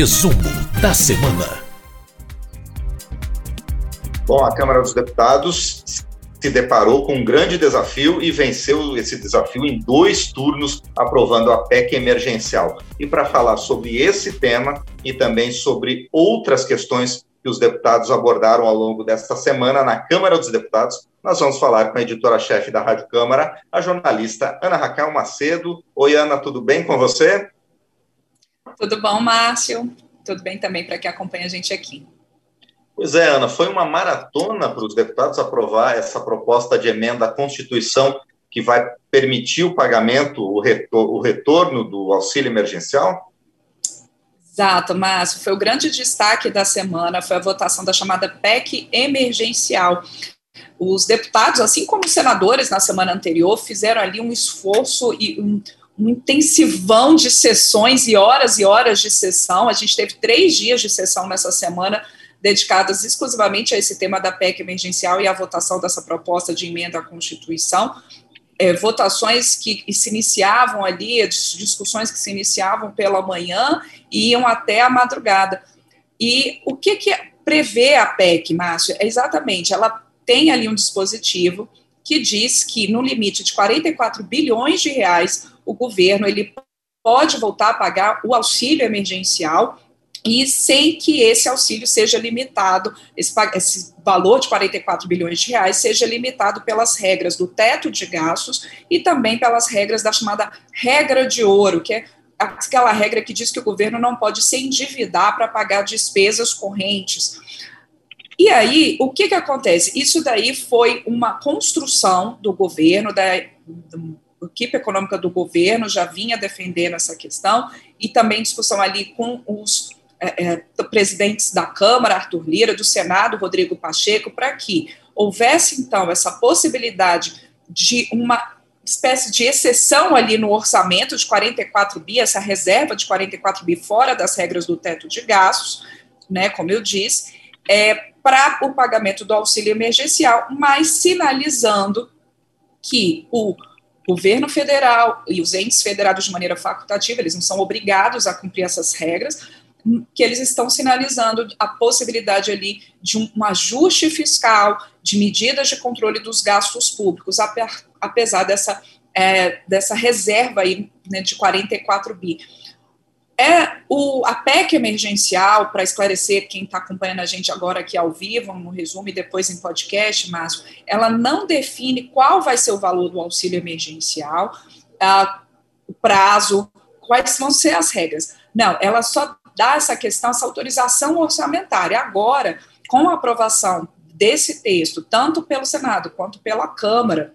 Resumo da semana. Bom, a Câmara dos Deputados se deparou com um grande desafio e venceu esse desafio em dois turnos, aprovando a PEC emergencial. E para falar sobre esse tema e também sobre outras questões que os deputados abordaram ao longo desta semana na Câmara dos Deputados, nós vamos falar com a editora-chefe da Rádio Câmara, a jornalista Ana Raquel Macedo. Oi, Ana, tudo bem com você? Tudo bom, Márcio? Tudo bem também para quem acompanha a gente aqui. Pois é, Ana, foi uma maratona para os deputados aprovar essa proposta de emenda à Constituição que vai permitir o pagamento, o, retor o retorno do auxílio emergencial? Exato, Márcio. Foi o grande destaque da semana, foi a votação da chamada PEC emergencial. Os deputados, assim como os senadores na semana anterior, fizeram ali um esforço e um, um intensivão de sessões e horas e horas de sessão. A gente teve três dias de sessão nessa semana dedicadas exclusivamente a esse tema da PEC emergencial e à votação dessa proposta de emenda à Constituição. É, votações que se iniciavam ali, discussões que se iniciavam pela manhã e iam até a madrugada. E o que, que prevê a PEC, Márcio? É exatamente, ela tem ali um dispositivo que diz que no limite de 44 bilhões de reais o governo ele pode voltar a pagar o auxílio emergencial e sem que esse auxílio seja limitado, esse, esse, valor de 44 bilhões de reais seja limitado pelas regras do teto de gastos e também pelas regras da chamada regra de ouro, que é aquela regra que diz que o governo não pode se endividar para pagar despesas correntes. E aí, o que, que acontece? Isso daí foi uma construção do governo, da, equipe econômica do governo já vinha defendendo essa questão, e também discussão ali com os é, é, presidentes da Câmara, Arthur Lira, do Senado, Rodrigo Pacheco, para que houvesse, então, essa possibilidade de uma espécie de exceção ali no orçamento de 44 bi, essa reserva de 44 bi fora das regras do teto de gastos, né, como eu disse, é, para o pagamento do auxílio emergencial, mas sinalizando que o governo federal e os entes federados de maneira facultativa, eles não são obrigados a cumprir essas regras, que eles estão sinalizando a possibilidade ali de um, um ajuste fiscal, de medidas de controle dos gastos públicos, apesar dessa, é, dessa reserva aí, né, de 44 bi. É o, a PEC emergencial, para esclarecer quem está acompanhando a gente agora aqui ao vivo, no resumo e depois em podcast, Márcio, ela não define qual vai ser o valor do auxílio emergencial, o prazo, quais vão ser as regras. Não, ela só dá essa questão, essa autorização orçamentária. Agora, com a aprovação desse texto, tanto pelo Senado quanto pela Câmara,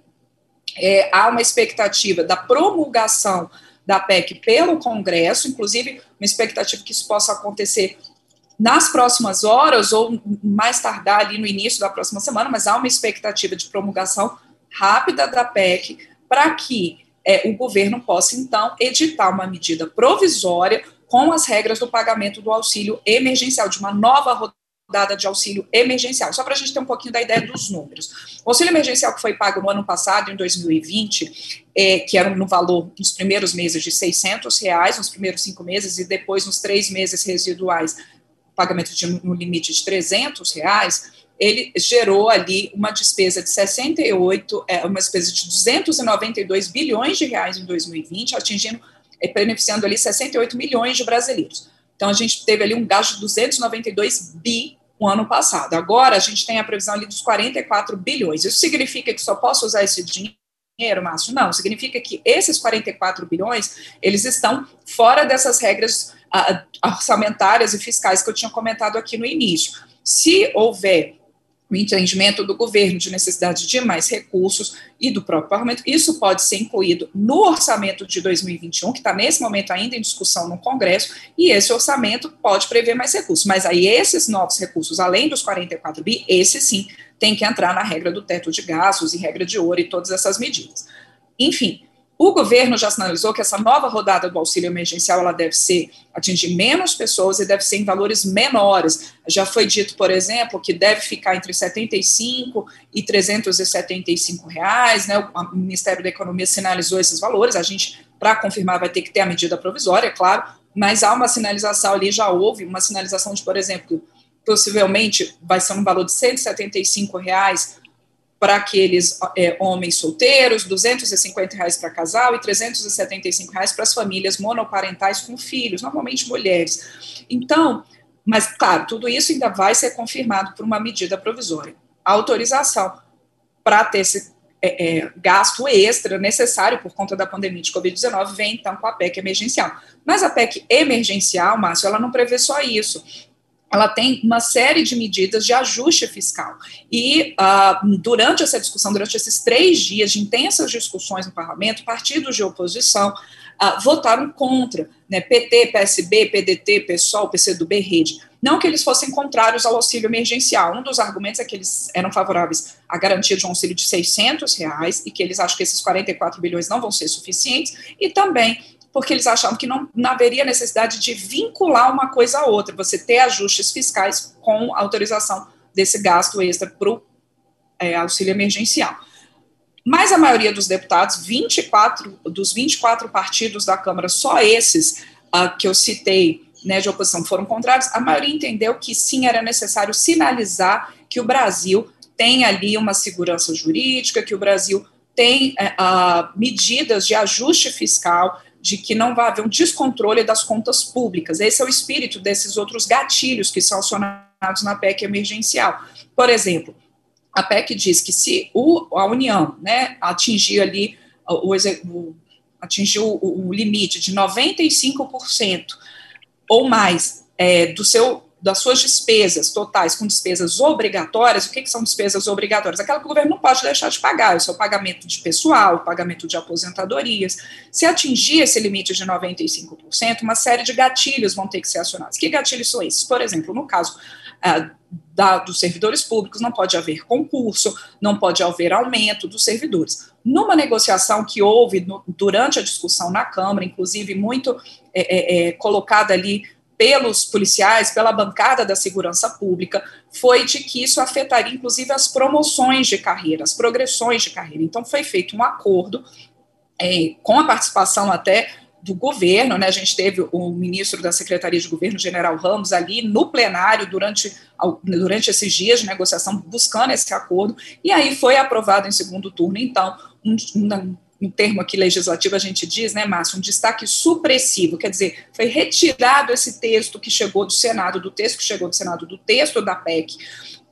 é, há uma expectativa da promulgação da PEC pelo Congresso, inclusive uma expectativa que isso possa acontecer nas próximas horas ou mais tardar ali no início da próxima semana, mas há uma expectativa de promulgação rápida da PEC para que é, o governo possa, então, editar uma medida provisória com as regras do pagamento do auxílio emergencial, de uma nova rodada de auxílio emergencial. Só para a gente ter um pouquinho da ideia dos números. O auxílio emergencial que foi pago no ano passado, em 2020, é, que era no valor nos primeiros meses de 600 reais, nos primeiros cinco meses, e depois nos três meses residuais, pagamento de, no limite de 300 reais, ele gerou ali uma despesa de 68, é, uma despesa de 292 bilhões de reais em 2020, atingindo, é, beneficiando ali 68 milhões de brasileiros. Então, a gente teve ali um gasto de 292 bi o ano passado. Agora, a gente tem a previsão ali dos 44 bilhões. Isso significa que só posso usar esse dinheiro, Márcio? Não, significa que esses 44 bilhões, eles estão fora dessas regras uh, orçamentárias e fiscais que eu tinha comentado aqui no início. Se houver o entendimento do governo de necessidade de mais recursos e do próprio parlamento. Isso pode ser incluído no orçamento de 2021, que está nesse momento ainda em discussão no Congresso, e esse orçamento pode prever mais recursos. Mas aí esses novos recursos, além dos 44 bi, esse sim tem que entrar na regra do teto de gastos e regra de ouro e todas essas medidas. Enfim, o governo já sinalizou que essa nova rodada do auxílio emergencial ela deve ser atingir menos pessoas e deve ser em valores menores. Já foi dito, por exemplo, que deve ficar entre 75 e 375 reais. Né? O Ministério da Economia sinalizou esses valores. A gente, para confirmar, vai ter que ter a medida provisória, claro. mas há uma sinalização ali, já houve uma sinalização de, por exemplo, possivelmente vai ser um valor de 175 reais para aqueles é, homens solteiros, 250 reais para casal e 375 reais para as famílias monoparentais com filhos, normalmente mulheres. Então, mas claro, tudo isso ainda vai ser confirmado por uma medida provisória. A autorização para ter esse é, é, gasto extra necessário por conta da pandemia de Covid-19 vem então com a PEC emergencial. Mas a PEC emergencial, Márcio, ela não prevê só isso ela tem uma série de medidas de ajuste fiscal. E uh, durante essa discussão, durante esses três dias de intensas discussões no parlamento, partidos de oposição uh, votaram contra, né, PT, PSB, PDT, PSOL, PCdoB, Rede. Não que eles fossem contrários ao auxílio emergencial. Um dos argumentos é que eles eram favoráveis à garantia de um auxílio de 600 reais e que eles acham que esses 44 bilhões não vão ser suficientes, e também porque eles achavam que não, não haveria necessidade de vincular uma coisa a outra, você ter ajustes fiscais com autorização desse gasto extra para o é, auxílio emergencial. Mas a maioria dos deputados, 24 dos 24 partidos da Câmara, só esses uh, que eu citei né, de oposição foram contrários, a maioria entendeu que sim era necessário sinalizar que o Brasil tem ali uma segurança jurídica, que o Brasil tem uh, medidas de ajuste fiscal, de que não vai haver um descontrole das contas públicas. Esse é o espírito desses outros gatilhos que são acionados na PEC emergencial. Por exemplo, a PEC diz que se o, a União né, atingir ali o, o atingiu o, o limite de 95% ou mais é, do seu das suas despesas totais com despesas obrigatórias, o que, que, são despesas obrigatórias? Aquela que o governo não pode deixar de pagar, é o pagamento de pessoal, o pagamento de aposentadorias. Se atingir esse limite de 95%, uma série de gatilhos vão ter que ser acionados. Que gatilhos são esses? Por exemplo, no caso ah, da, dos servidores públicos, não pode haver concurso, não pode haver aumento dos servidores. Numa negociação que houve no, durante a discussão na Câmara, inclusive muito é, é, é colocada ali pelos policiais, pela bancada da segurança pública, foi de que isso afetaria, inclusive, as promoções de carreira, as progressões de carreira. Então, foi feito um acordo é, com a participação até do governo, né? A gente teve o ministro da Secretaria de Governo, General Ramos, ali no plenário durante, durante esses dias de negociação, buscando esse acordo, e aí foi aprovado em segundo turno, então, um, um um termo aqui legislativo a gente diz, né, Márcio, um destaque supressivo, quer dizer, foi retirado esse texto que chegou do Senado, do texto que chegou do Senado, do texto da PEC,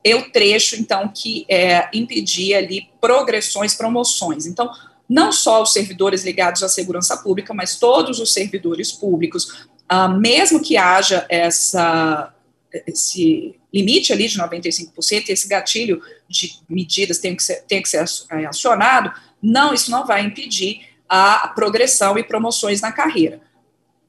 é o trecho, então, que é, impedia ali progressões, promoções. Então, não só os servidores ligados à segurança pública, mas todos os servidores públicos, ah, mesmo que haja essa, esse limite ali de 95%, esse gatilho de medidas tem que ser, tem que ser acionado, não, isso não vai impedir a progressão e promoções na carreira.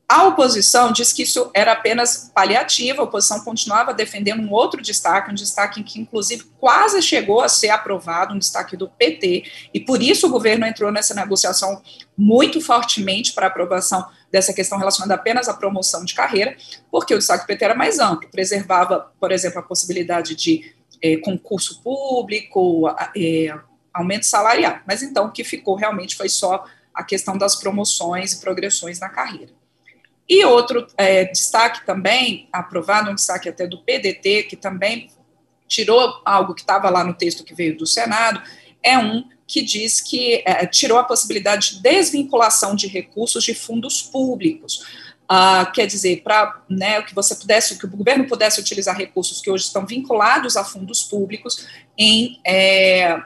A oposição diz que isso era apenas paliativo, a oposição continuava defendendo um outro destaque, um destaque que, inclusive, quase chegou a ser aprovado, um destaque do PT, e por isso o governo entrou nessa negociação muito fortemente para aprovação dessa questão relacionada apenas à promoção de carreira, porque o destaque do PT era mais amplo, preservava, por exemplo, a possibilidade de é, concurso público, é, aumento salarial. Mas então o que ficou realmente foi só a questão das promoções e progressões na carreira. E outro é, destaque também, aprovado, um destaque até do PDT, que também tirou algo que estava lá no texto que veio do Senado, é um que diz que é, tirou a possibilidade de desvinculação de recursos de fundos públicos. Ah, quer dizer, para né, que você pudesse, que o governo pudesse utilizar recursos que hoje estão vinculados a fundos públicos em é,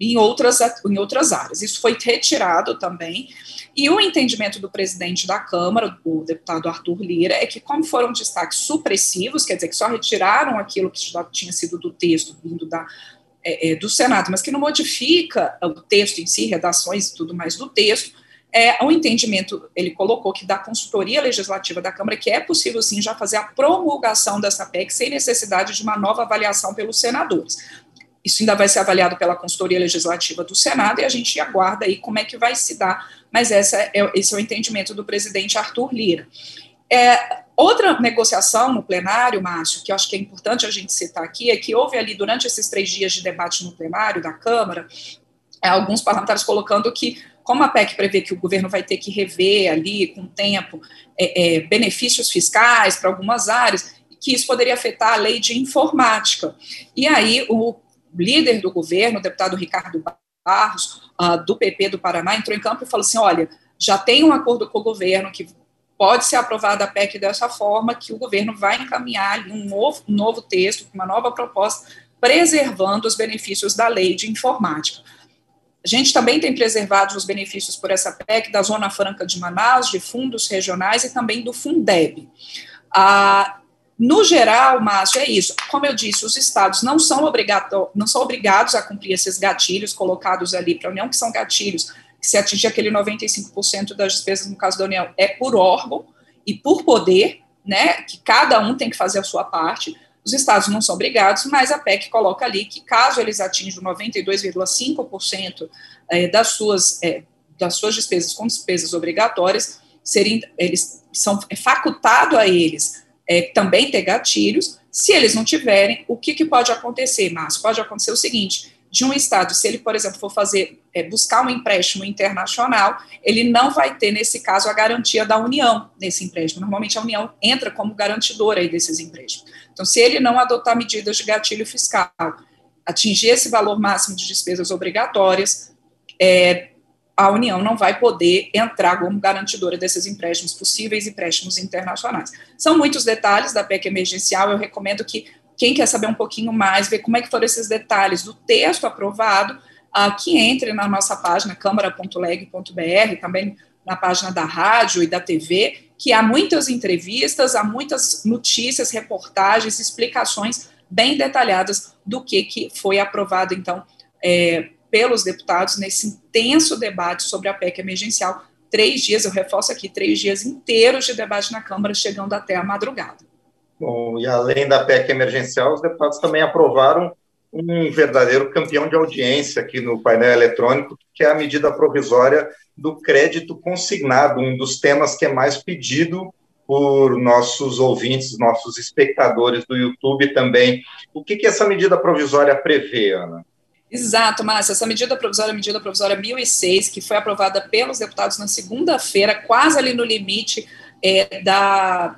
em outras, em outras áreas. Isso foi retirado também. E o entendimento do presidente da Câmara, o deputado Arthur Lira, é que, como foram destaques supressivos, quer dizer, que só retiraram aquilo que já tinha sido do texto, vindo da, é, é, do Senado, mas que não modifica o texto em si, redações e tudo mais do texto, é, o entendimento, ele colocou que da consultoria legislativa da Câmara, que é possível sim já fazer a promulgação dessa PEC sem necessidade de uma nova avaliação pelos senadores. Isso ainda vai ser avaliado pela consultoria legislativa do Senado e a gente aguarda aí como é que vai se dar, mas essa é, esse é o entendimento do presidente Arthur Lira. É, outra negociação no plenário, Márcio, que eu acho que é importante a gente citar aqui, é que houve ali, durante esses três dias de debate no plenário da Câmara, é, alguns parlamentares colocando que como a PEC prevê que o governo vai ter que rever ali, com o tempo, é, é, benefícios fiscais para algumas áreas, que isso poderia afetar a lei de informática. E aí, o líder do governo, o deputado Ricardo Barros, uh, do PP do Paraná, entrou em campo e falou assim: olha, já tem um acordo com o governo que pode ser aprovada a PEC dessa forma, que o governo vai encaminhar um novo, um novo texto, uma nova proposta, preservando os benefícios da lei de informática. A gente também tem preservado os benefícios por essa PEC da Zona Franca de Manaus, de fundos regionais e também do Fundeb. Ah, no geral, Márcio, é isso. Como eu disse, os estados não são, não são obrigados a cumprir esses gatilhos colocados ali para a União, que são gatilhos que se atingir aquele 95% das despesas, no caso da União, é por órgão e por poder, né, que cada um tem que fazer a sua parte. Os estados não são obrigados, mas a PEC coloca ali que, caso eles atinjam 92,5% eh, das suas, é, das suas despesas com despesas obrigatórias, eles são é facultado a eles é, também ter gatilhos. Se eles não tiverem, o que, que pode acontecer, Márcio? Pode acontecer o seguinte: de um Estado, se ele, por exemplo, for fazer, é, buscar um empréstimo internacional, ele não vai ter, nesse caso, a garantia da União nesse empréstimo. Normalmente a União entra como garantidora aí desses empréstimos. Então, se ele não adotar medidas de gatilho fiscal, atingir esse valor máximo de despesas obrigatórias, é, a União não vai poder entrar como garantidora desses empréstimos possíveis empréstimos internacionais. São muitos detalhes da PEC emergencial, eu recomendo que quem quer saber um pouquinho mais, ver como é que foram esses detalhes do texto aprovado, uh, que entre na nossa página câmara.leg.br, também na página da rádio e da TV, que há muitas entrevistas, há muitas notícias, reportagens, explicações bem detalhadas do que, que foi aprovado, então, é, pelos deputados nesse intenso debate sobre a PEC emergencial. Três dias, eu reforço aqui, três dias inteiros de debate na Câmara, chegando até a madrugada. Bom, e além da PEC emergencial, os deputados também aprovaram um verdadeiro campeão de audiência aqui no painel eletrônico, que é a medida provisória do crédito consignado, um dos temas que é mais pedido por nossos ouvintes, nossos espectadores do YouTube também. O que, que essa medida provisória prevê, Ana? Exato, Márcia. Essa medida provisória, medida provisória 1006, que foi aprovada pelos deputados na segunda-feira, quase ali no limite é, da,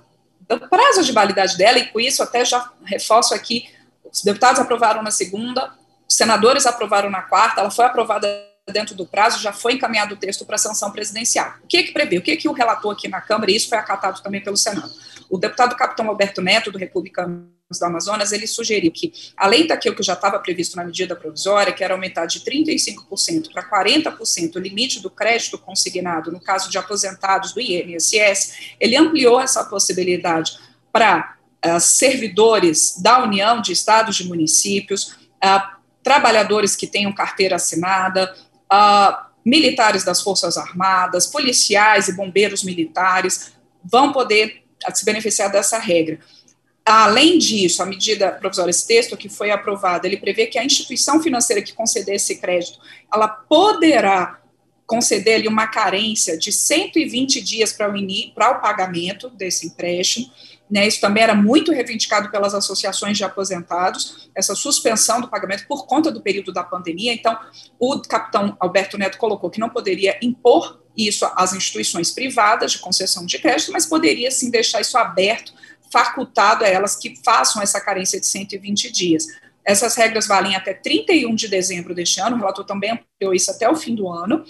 do prazo de validade dela, e com isso até já reforço aqui, os deputados aprovaram na segunda, os senadores aprovaram na quarta, ela foi aprovada dentro do prazo, já foi encaminhado o texto para sanção presidencial. O que que prevê? O que que o relator aqui na Câmara, e isso foi acatado também pelo Senado. O deputado capitão Alberto Neto, do Republicanos do Amazonas, ele sugeriu que, além daquilo que já estava previsto na medida provisória, que era aumentar de 35% para 40% o limite do crédito consignado no caso de aposentados do INSS, ele ampliou essa possibilidade para uh, servidores da União de Estados e Municípios, uh, trabalhadores que tenham carteira assinada, uh, militares das Forças Armadas, policiais e bombeiros militares vão poder se beneficiar dessa regra. Além disso, a medida provisória, esse texto que foi aprovado, ele prevê que a instituição financeira que conceder esse crédito, ela poderá conceder ali uma carência de 120 dias para o, para o pagamento desse empréstimo, né, isso também era muito reivindicado pelas associações de aposentados, essa suspensão do pagamento por conta do período da pandemia. Então, o capitão Alberto Neto colocou que não poderia impor isso às instituições privadas de concessão de crédito, mas poderia sim deixar isso aberto, facultado a elas que façam essa carência de 120 dias. Essas regras valem até 31 de dezembro deste ano, o relator também ampliou isso até o fim do ano,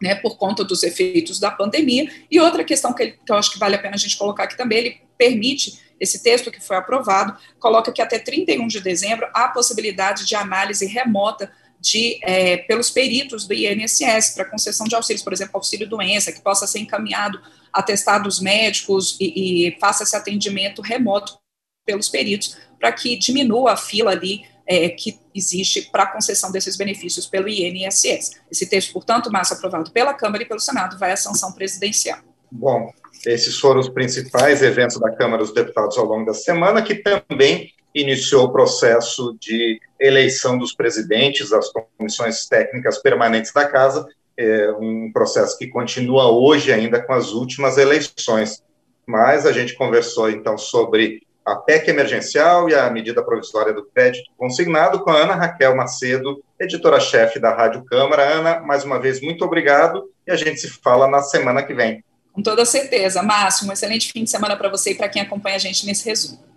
né, por conta dos efeitos da pandemia. E outra questão que, que eu acho que vale a pena a gente colocar aqui também, ele permite, esse texto que foi aprovado, coloca que até 31 de dezembro há possibilidade de análise remota de, é, pelos peritos do INSS para concessão de auxílios, por exemplo, auxílio doença, que possa ser encaminhado a testados médicos e, e faça esse atendimento remoto pelos peritos, para que diminua a fila ali é, que existe para concessão desses benefícios pelo INSS. Esse texto, portanto, massa aprovado pela Câmara e pelo Senado, vai à sanção presidencial. Bom, esses foram os principais eventos da Câmara dos Deputados ao longo da semana, que também iniciou o processo de eleição dos presidentes das comissões técnicas permanentes da Casa, é um processo que continua hoje ainda com as últimas eleições. Mas a gente conversou então sobre a PEC emergencial e a medida provisória do crédito consignado com a Ana Raquel Macedo, editora-chefe da Rádio Câmara. Ana, mais uma vez, muito obrigado e a gente se fala na semana que vem. Com toda certeza. Márcio, um excelente fim de semana para você e para quem acompanha a gente nesse resumo.